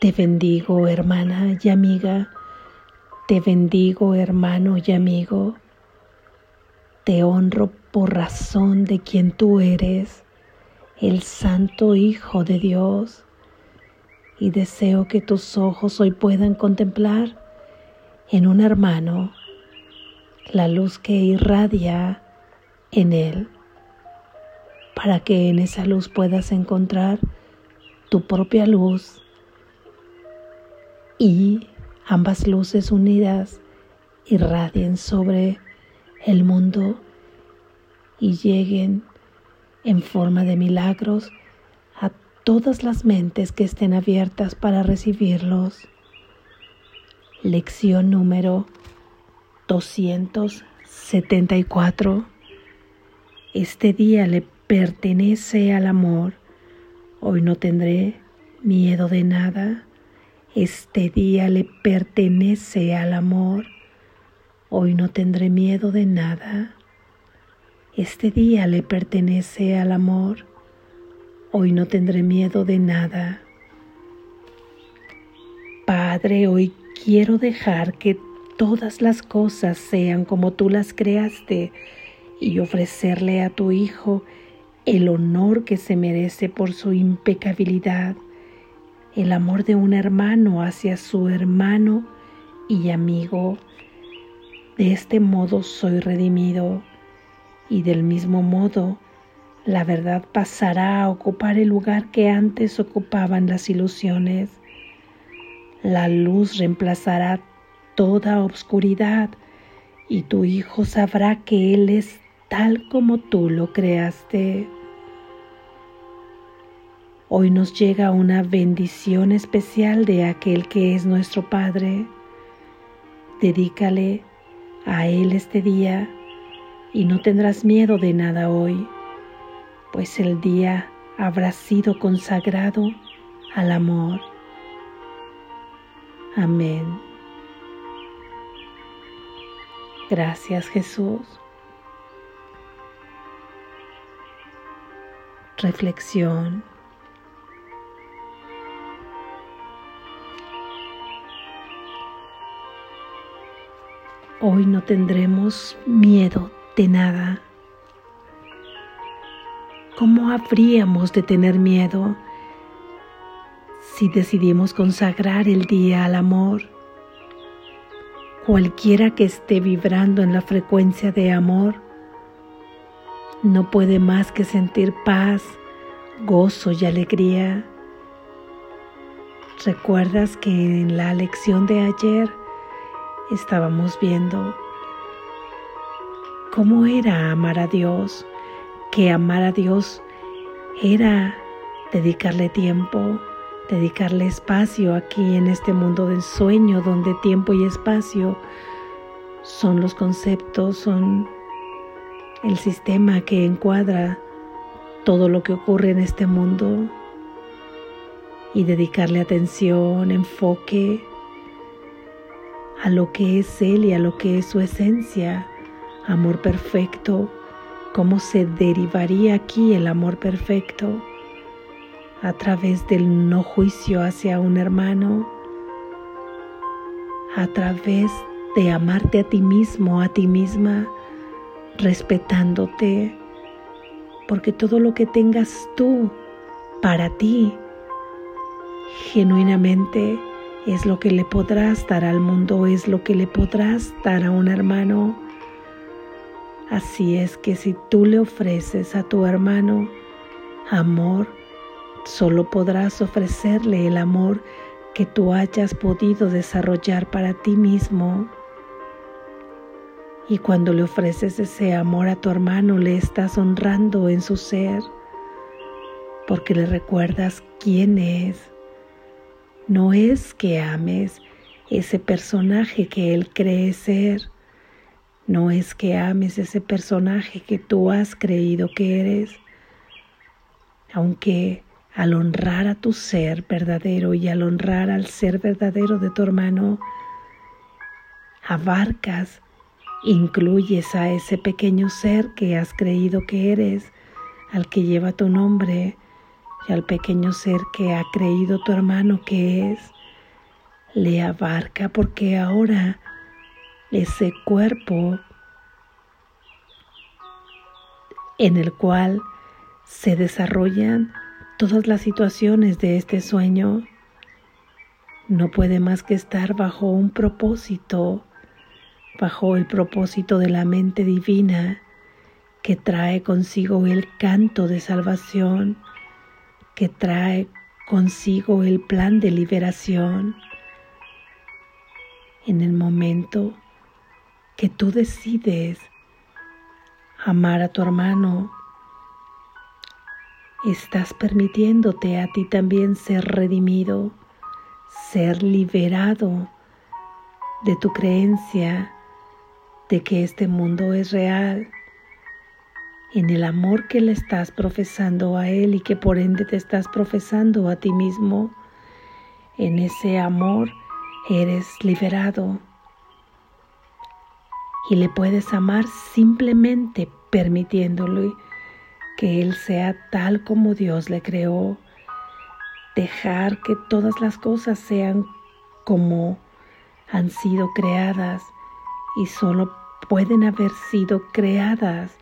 Te bendigo, hermana y amiga. Te bendigo, hermano y amigo. Te honro por razón de quien tú eres, el Santo Hijo de Dios. Y deseo que tus ojos hoy puedan contemplar en un hermano la luz que irradia en él, para que en esa luz puedas encontrar tu propia luz y ambas luces unidas irradien sobre el mundo y lleguen en forma de milagros a todas las mentes que estén abiertas para recibirlos. Lección número 274. Este día le pertenece al amor. Hoy no tendré miedo de nada. Este día le pertenece al amor. Hoy no tendré miedo de nada. Este día le pertenece al amor. Hoy no tendré miedo de nada. Padre, hoy quiero dejar que todas las cosas sean como tú las creaste y ofrecerle a tu Hijo el honor que se merece por su impecabilidad el amor de un hermano hacia su hermano y amigo. De este modo soy redimido y del mismo modo la verdad pasará a ocupar el lugar que antes ocupaban las ilusiones. La luz reemplazará toda obscuridad y tu Hijo sabrá que Él es tal como tú lo creaste. Hoy nos llega una bendición especial de aquel que es nuestro Padre. Dedícale a Él este día y no tendrás miedo de nada hoy, pues el día habrá sido consagrado al amor. Amén. Gracias Jesús. Reflexión. Hoy no tendremos miedo de nada. ¿Cómo habríamos de tener miedo si decidimos consagrar el día al amor? Cualquiera que esté vibrando en la frecuencia de amor no puede más que sentir paz, gozo y alegría. ¿Recuerdas que en la lección de ayer estábamos viendo cómo era amar a Dios, que amar a Dios era dedicarle tiempo, dedicarle espacio aquí en este mundo del sueño donde tiempo y espacio son los conceptos, son el sistema que encuadra todo lo que ocurre en este mundo. Y dedicarle atención, enfoque, a lo que es Él y a lo que es su esencia, amor perfecto, cómo se derivaría aquí el amor perfecto a través del no juicio hacia un hermano, a través de amarte a ti mismo, a ti misma, respetándote, porque todo lo que tengas tú para ti, genuinamente, es lo que le podrás dar al mundo, es lo que le podrás dar a un hermano. Así es que si tú le ofreces a tu hermano amor, solo podrás ofrecerle el amor que tú hayas podido desarrollar para ti mismo. Y cuando le ofreces ese amor a tu hermano, le estás honrando en su ser, porque le recuerdas quién es no es que ames ese personaje que él cree ser. No es que ames ese personaje que tú has creído que eres. Aunque al honrar a tu ser verdadero y al honrar al ser verdadero de tu hermano, abarcas, incluyes a ese pequeño ser que has creído que eres, al que lleva tu nombre, y al pequeño ser que ha creído tu hermano que es, le abarca porque ahora ese cuerpo en el cual se desarrollan todas las situaciones de este sueño no puede más que estar bajo un propósito, bajo el propósito de la mente divina que trae consigo el canto de salvación, que trae consigo el plan de liberación. En el momento que tú decides amar a tu hermano, estás permitiéndote a ti también ser redimido, ser liberado de tu creencia de que este mundo es real, en el amor que le estás profesando a Él y que por ende te estás profesando a ti mismo. En ese amor eres liberado y le puedes amar simplemente permitiéndole que Él sea tal como Dios le creó, dejar que todas las cosas sean como han sido creadas y solo pueden haber sido creadas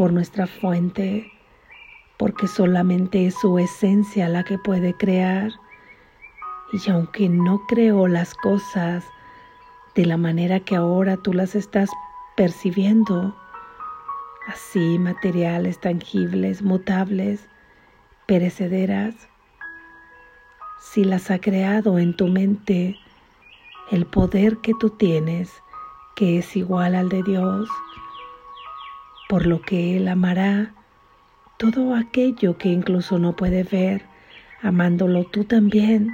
por nuestra fuente, porque solamente es su esencia la que puede crear. Y aunque no creó las cosas de la manera que ahora tú las estás percibiendo, así materiales, tangibles, mutables, perecederas, si las ha creado en tu mente, el poder que tú tienes, que es igual al de Dios, por lo que Él amará todo aquello que incluso no puede ver, amándolo tú también.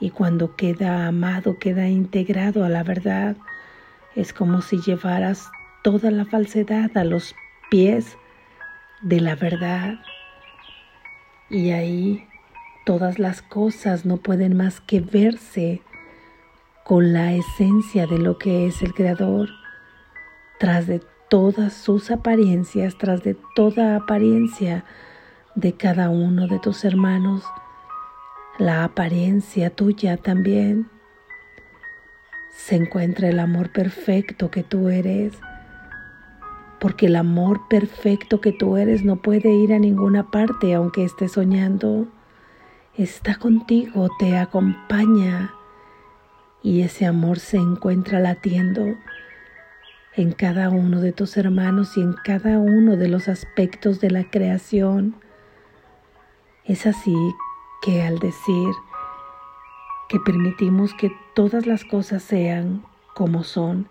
Y cuando queda amado, queda integrado a la verdad, es como si llevaras toda la falsedad a los pies de la verdad. Y ahí todas las cosas no pueden más que verse con la esencia de lo que es el Creador, tras de todas sus apariencias, tras de toda apariencia de cada uno de tus hermanos, la apariencia tuya también, se encuentra el amor perfecto que tú eres, porque el amor perfecto que tú eres no puede ir a ninguna parte aunque estés soñando, está contigo, te acompaña. Y ese amor se encuentra latiendo en cada uno de tus hermanos y en cada uno de los aspectos de la creación. Es así que al decir que permitimos que todas las cosas sean como son,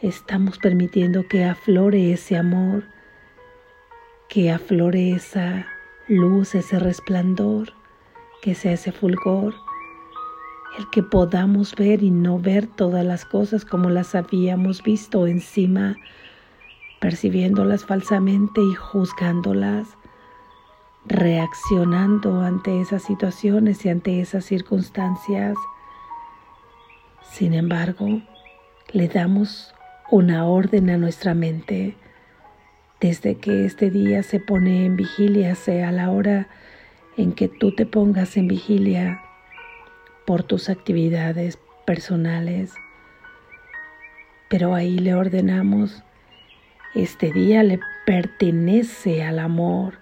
estamos permitiendo que aflore ese amor, que aflore esa luz, ese resplandor, que sea ese fulgor el que podamos ver y no ver todas las cosas como las habíamos visto encima, percibiéndolas falsamente y juzgándolas, reaccionando ante esas situaciones y ante esas circunstancias. Sin embargo, le damos una orden a nuestra mente. Desde que este día se pone en vigilia, sea la hora en que tú te pongas en vigilia, por tus actividades personales. Pero ahí le ordenamos, este día le pertenece al amor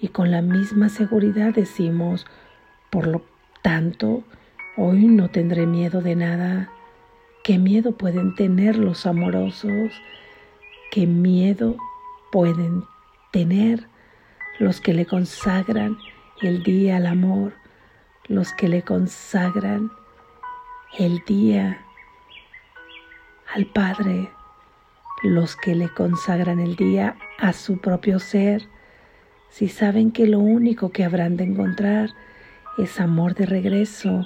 y con la misma seguridad decimos, por lo tanto, hoy no tendré miedo de nada. ¿Qué miedo pueden tener los amorosos? ¿Qué miedo pueden tener los que le consagran el día al amor? Los que le consagran el día al Padre, los que le consagran el día a su propio ser, si saben que lo único que habrán de encontrar es amor de regreso,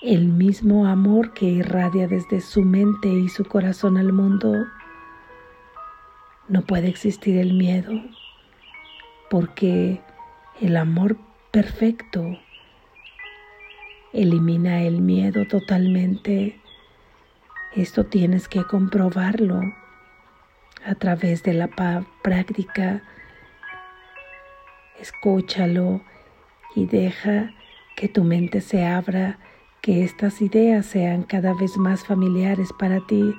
el mismo amor que irradia desde su mente y su corazón al mundo, no puede existir el miedo, porque el amor perfecto Elimina el miedo totalmente. Esto tienes que comprobarlo a través de la práctica. Escúchalo y deja que tu mente se abra, que estas ideas sean cada vez más familiares para ti,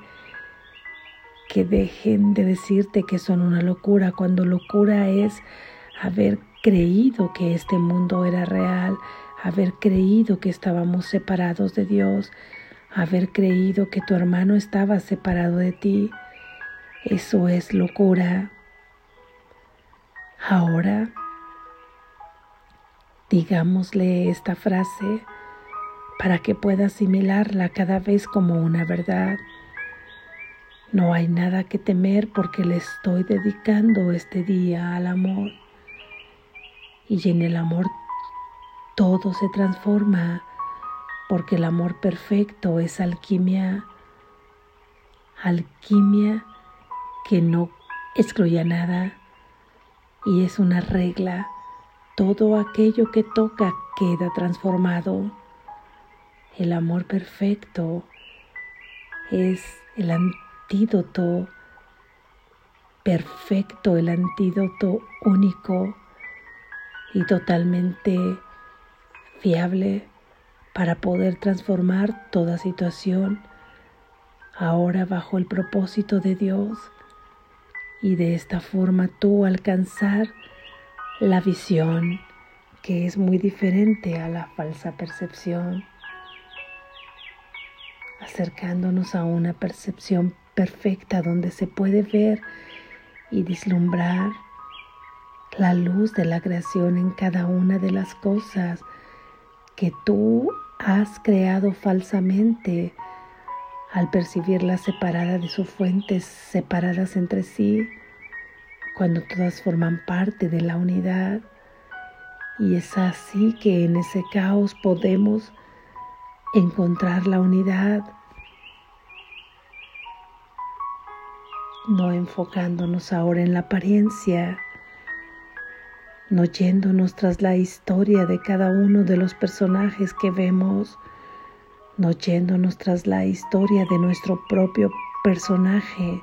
que dejen de decirte que son una locura, cuando locura es haber creído que este mundo era real, haber creído que estábamos separados de Dios, haber creído que tu hermano estaba separado de ti. Eso es locura. Ahora, digámosle esta frase para que pueda asimilarla cada vez como una verdad. No hay nada que temer porque le estoy dedicando este día al amor. Y en el amor todo se transforma porque el amor perfecto es alquimia, alquimia que no excluye nada y es una regla. Todo aquello que toca queda transformado. El amor perfecto es el antídoto perfecto, el antídoto único y totalmente fiable para poder transformar toda situación ahora bajo el propósito de Dios. Y de esta forma tú alcanzar la visión que es muy diferente a la falsa percepción, acercándonos a una percepción perfecta donde se puede ver y vislumbrar la luz de la creación en cada una de las cosas que tú has creado falsamente al percibirlas separadas de sus fuentes, separadas entre sí, cuando todas forman parte de la unidad. Y es así que en ese caos podemos encontrar la unidad, no enfocándonos ahora en la apariencia, no yéndonos tras la historia de cada uno de los personajes que vemos, no yéndonos tras la historia de nuestro propio personaje,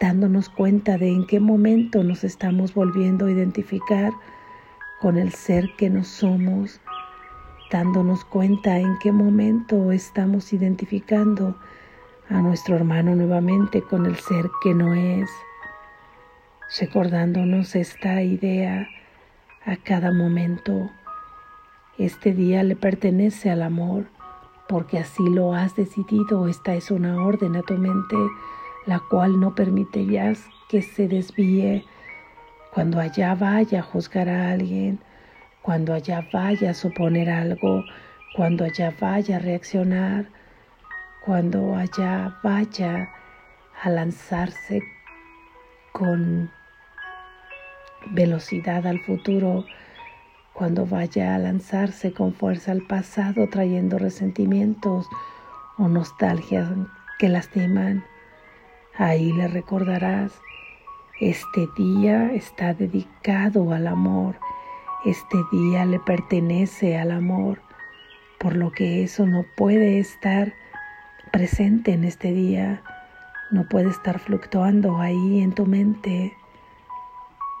dándonos cuenta de en qué momento nos estamos volviendo a identificar con el ser que no somos, dándonos cuenta en qué momento estamos identificando a nuestro hermano nuevamente con el ser que no es recordándonos esta idea a cada momento. Este día le pertenece al amor porque así lo has decidido. Esta es una orden a tu mente, la cual no permitirás que se desvíe cuando allá vaya a juzgar a alguien, cuando allá vaya a suponer algo, cuando allá vaya a reaccionar, cuando allá vaya a lanzarse con velocidad al futuro cuando vaya a lanzarse con fuerza al pasado trayendo resentimientos o nostalgias que lastiman. Ahí le recordarás, este día está dedicado al amor, este día le pertenece al amor, por lo que eso no puede estar presente en este día, no puede estar fluctuando ahí en tu mente.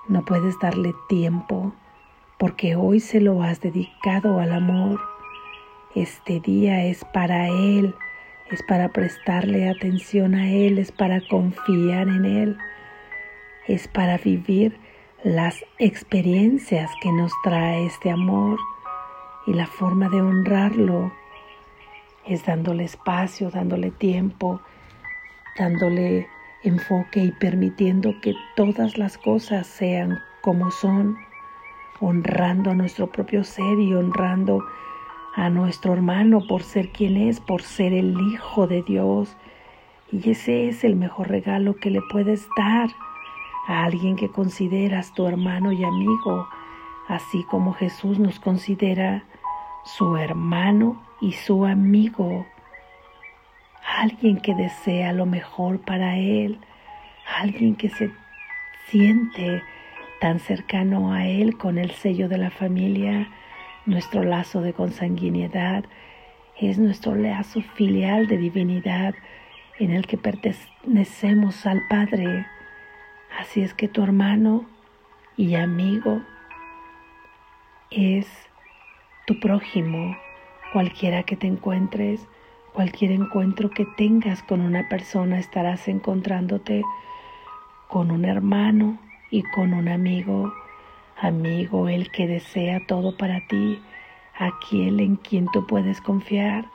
No puedes darle tiempo porque hoy se lo has dedicado al amor. Este día es para Él, es para prestarle atención a Él, es para confiar en Él, es para vivir las experiencias que nos trae este amor y la forma de honrarlo es dándole espacio, dándole tiempo, dándole enfoque y permitiendo que todas las cosas sean como son, honrando a nuestro propio ser y honrando a nuestro hermano por ser quien es, por ser el Hijo de Dios. Y ese es el mejor regalo que le puedes dar a alguien que consideras tu hermano y amigo, así como Jesús nos considera su hermano y su amigo alguien que desea lo mejor para él, alguien que se siente tan cercano a él con el sello de la familia, nuestro lazo de consanguinidad, es nuestro lazo filial de divinidad en el que pertenecemos al Padre. Así es que tu hermano y amigo es tu prójimo, cualquiera que te encuentres, cualquier encuentro que tengas con una persona, estarás encontrándote con un hermano y con un amigo, amigo el que desea todo para ti, aquel en quien tú puedes confiar,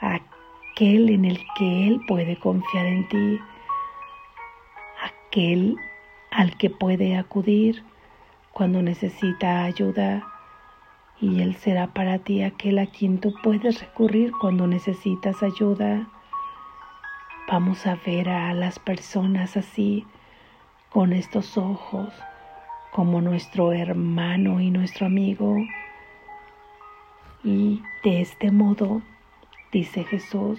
aquel en el que Él puede confiar en ti, aquel al que puede acudir cuando necesita ayuda y Él será para ti aquel a quien tú puedes recurrir cuando necesitas ayuda. Vamos a ver a las personas así, con estos ojos, como nuestro hermano y nuestro amigo. Y de este modo, dice Jesús,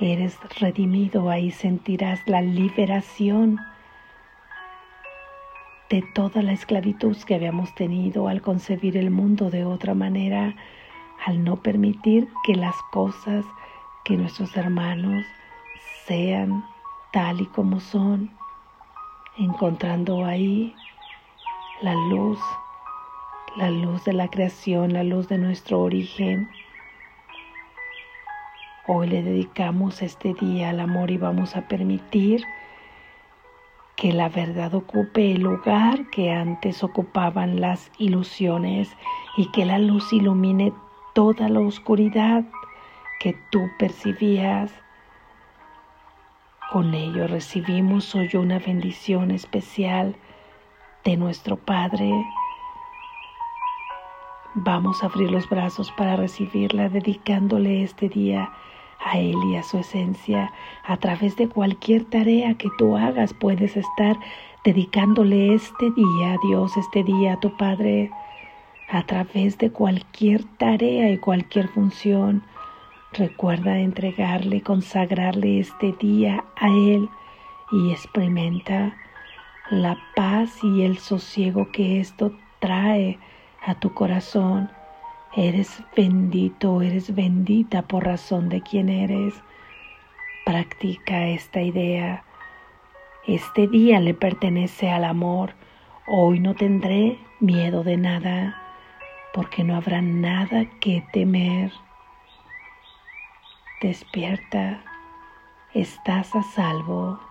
eres redimido, ahí sentirás la liberación de toda la esclavitud que habíamos tenido al concebir el mundo de otra manera, al no permitir que las cosas, que nuestros hermanos sean tal y como son, encontrando ahí la luz, la luz de la creación, la luz de nuestro origen. Hoy le dedicamos este día al amor y vamos a permitir que la verdad ocupe el lugar que antes ocupaban las ilusiones y que la luz ilumine toda la oscuridad que tú percibías. Con ello recibimos hoy una bendición especial de nuestro Padre. Vamos a abrir los brazos para recibirla, dedicándole este día a Él y a su esencia. A través de cualquier tarea que tú hagas puedes estar dedicándole este día a Dios, este día a tu Padre. A través de cualquier tarea y cualquier función, recuerda entregarle, consagrarle este día a Él y experimenta la paz y el sosiego que esto trae a tu corazón Eres bendito, eres bendita por razón de quien eres. Practica esta idea. Este día le pertenece al amor. Hoy no tendré miedo de nada, porque no habrá nada que temer. Despierta, estás a salvo.